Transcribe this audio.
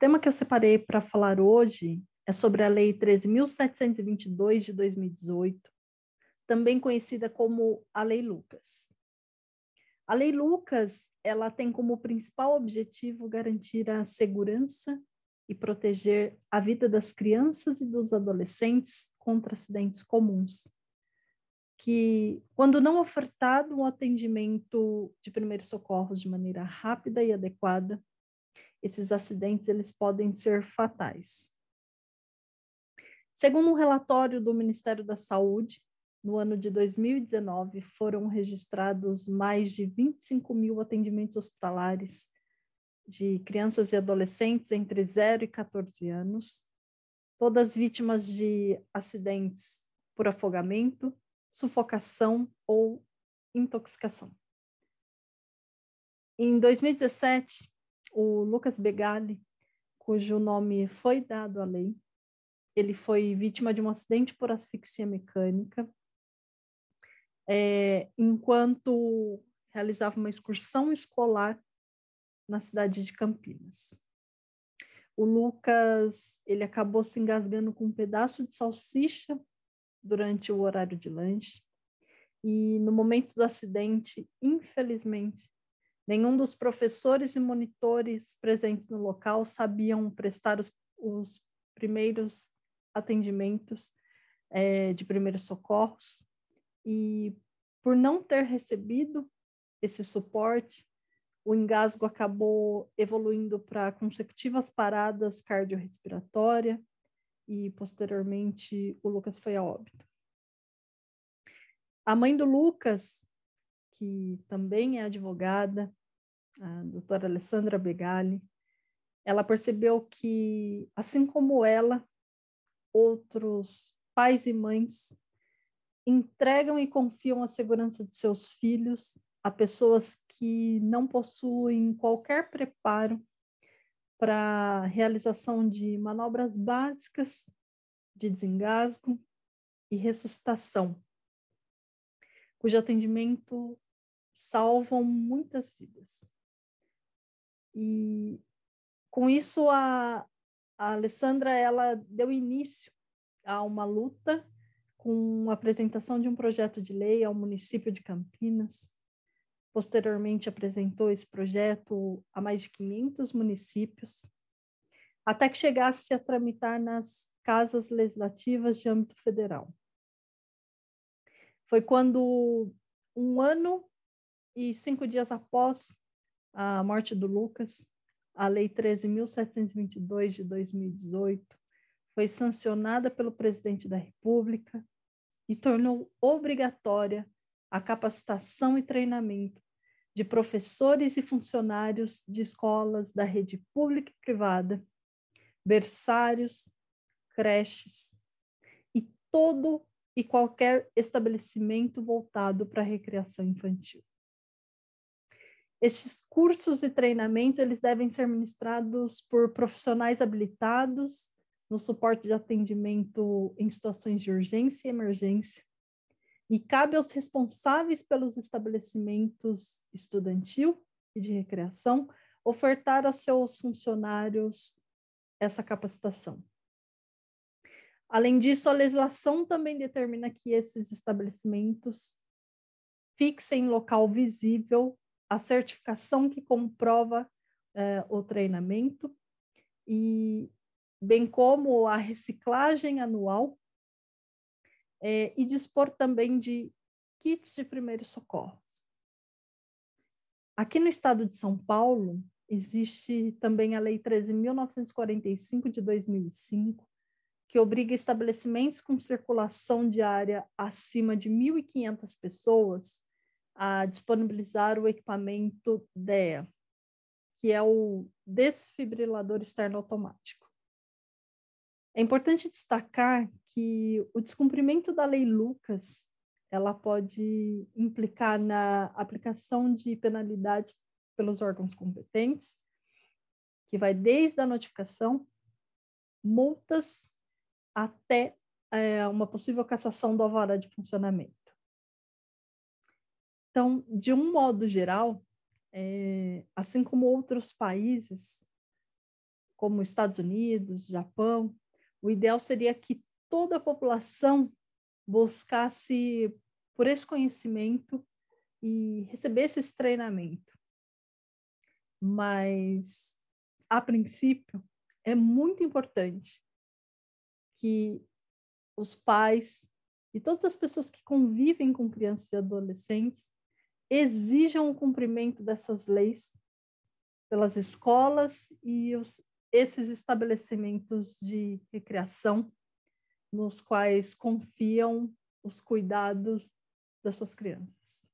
tema que eu separei para falar hoje é sobre a Lei 13.722 de 2018, também conhecida como a Lei Lucas. A Lei Lucas, ela tem como principal objetivo garantir a segurança e proteger a vida das crianças e dos adolescentes contra acidentes comuns, que, quando não ofertado um atendimento de primeiros socorros de maneira rápida e adequada, esses acidentes eles podem ser fatais. Segundo um relatório do Ministério da Saúde, no ano de 2019 foram registrados mais de 25 mil atendimentos hospitalares de crianças e adolescentes entre 0 e 14 anos, todas vítimas de acidentes por afogamento, sufocação ou intoxicação. Em 2017, o Lucas Begali, cujo nome foi dado à lei. Ele foi vítima de um acidente por asfixia mecânica, é, enquanto realizava uma excursão escolar na cidade de Campinas. O Lucas, ele acabou se engasgando com um pedaço de salsicha durante o horário de lanche. E no momento do acidente, infelizmente, Nenhum dos professores e monitores presentes no local sabiam prestar os, os primeiros atendimentos é, de primeiros socorros, e por não ter recebido esse suporte, o engasgo acabou evoluindo para consecutivas paradas cardiorrespiratórias e, posteriormente, o Lucas foi a óbito. A mãe do Lucas, que também é advogada, a doutora Alessandra Begali, ela percebeu que, assim como ela, outros pais e mães entregam e confiam a segurança de seus filhos a pessoas que não possuem qualquer preparo para realização de manobras básicas de desengasgo e ressuscitação, cujo atendimento salvam muitas vidas. E com isso a, a Alessandra ela deu início a uma luta com a apresentação de um projeto de lei ao município de Campinas. Posteriormente apresentou esse projeto a mais de 500 municípios, até que chegasse a tramitar nas casas legislativas de âmbito federal. Foi quando, um ano e cinco dias após a morte do Lucas, a Lei 13.722 de 2018 foi sancionada pelo presidente da República e tornou obrigatória a capacitação e treinamento de professores e funcionários de escolas da rede pública e privada, berçários, creches e todo e qualquer estabelecimento voltado para a recreação infantil. Estes cursos e treinamentos eles devem ser ministrados por profissionais habilitados no suporte de atendimento em situações de urgência e emergência. E cabe aos responsáveis pelos estabelecimentos estudantil e de recreação ofertar a seus funcionários essa capacitação. Além disso, a legislação também determina que esses estabelecimentos fixem local visível a certificação que comprova é, o treinamento, e bem como a reciclagem anual, é, e dispor também de kits de primeiros socorros. Aqui no estado de São Paulo, existe também a Lei 13.945 de 2005, que obriga estabelecimentos com circulação diária acima de 1.500 pessoas a disponibilizar o equipamento DEA, que é o desfibrilador externo automático. É importante destacar que o descumprimento da lei Lucas ela pode implicar na aplicação de penalidades pelos órgãos competentes, que vai desde a notificação, multas, até é, uma possível cassação do alvará de funcionamento. Então, de um modo geral, é, assim como outros países, como Estados Unidos, Japão, o ideal seria que toda a população buscasse por esse conhecimento e recebesse esse treinamento. Mas, a princípio, é muito importante que os pais e todas as pessoas que convivem com crianças e adolescentes exijam o cumprimento dessas leis pelas escolas e os, esses estabelecimentos de recreação nos quais confiam os cuidados das suas crianças.